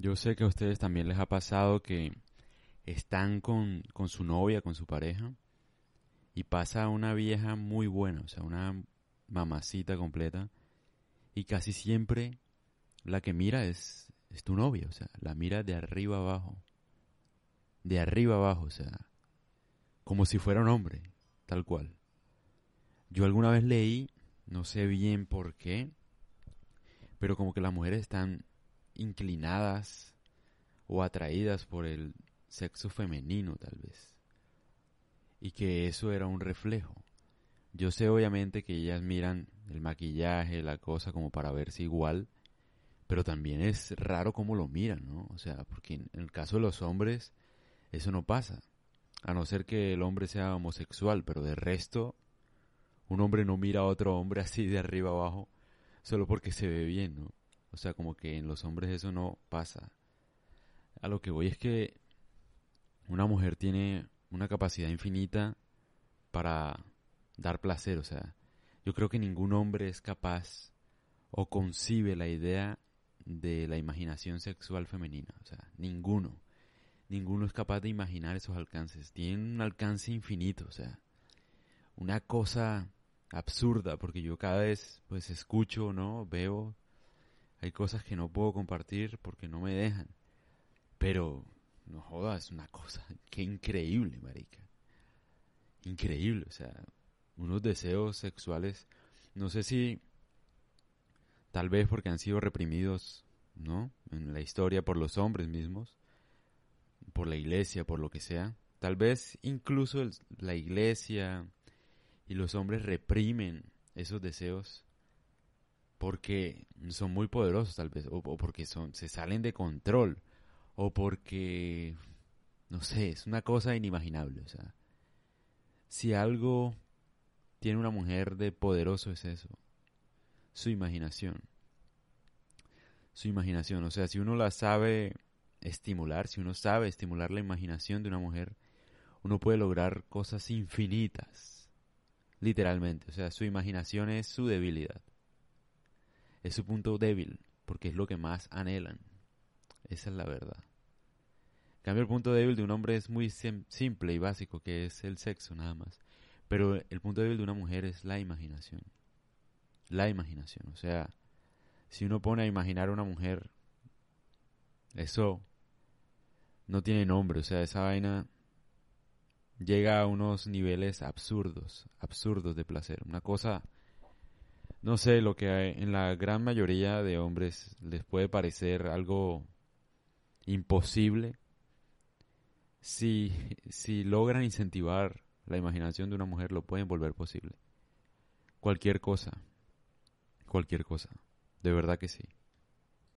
Yo sé que a ustedes también les ha pasado que están con, con su novia, con su pareja, y pasa una vieja muy buena, o sea, una mamacita completa, y casi siempre la que mira es, es tu novia, o sea, la mira de arriba abajo, de arriba abajo, o sea, como si fuera un hombre, tal cual. Yo alguna vez leí, no sé bien por qué, pero como que las mujeres están inclinadas o atraídas por el sexo femenino tal vez. Y que eso era un reflejo. Yo sé obviamente que ellas miran el maquillaje, la cosa como para verse igual, pero también es raro cómo lo miran, ¿no? O sea, porque en el caso de los hombres eso no pasa, a no ser que el hombre sea homosexual, pero de resto un hombre no mira a otro hombre así de arriba abajo solo porque se ve bien, ¿no? O sea, como que en los hombres eso no pasa. A lo que voy es que una mujer tiene una capacidad infinita para dar placer, o sea, yo creo que ningún hombre es capaz o concibe la idea de la imaginación sexual femenina, o sea, ninguno. Ninguno es capaz de imaginar esos alcances. Tienen un alcance infinito, o sea, una cosa absurda, porque yo cada vez pues escucho, ¿no? Veo, hay cosas que no puedo compartir porque no me dejan. Pero, no jodas, es una cosa, que increíble, marica. Increíble, o sea, unos deseos sexuales, no sé si tal vez porque han sido reprimidos, ¿no? En la historia por los hombres mismos, por la iglesia, por lo que sea. Tal vez incluso la iglesia y los hombres reprimen esos deseos porque son muy poderosos tal vez, o, porque son, se salen de control, o porque, no sé, es una cosa inimaginable. O sea, si algo tiene una mujer de poderoso es eso, su imaginación. Su imaginación, o sea, si uno la sabe estimular, si uno sabe estimular la imaginación de una mujer, uno puede lograr cosas infinitas, literalmente, o sea, su imaginación es su debilidad, es su punto débil, porque es lo que más anhelan, esa es la verdad. En cambio, el punto débil de un hombre es muy simple y básico, que es el sexo nada más. Pero el punto débil de una mujer es la imaginación. La imaginación. O sea, si uno pone a imaginar a una mujer, eso no tiene nombre. O sea, esa vaina llega a unos niveles absurdos, absurdos de placer. Una cosa, no sé, lo que en la gran mayoría de hombres les puede parecer algo imposible. Si, si logran incentivar la imaginación de una mujer lo pueden volver posible. Cualquier cosa. Cualquier cosa. De verdad que sí.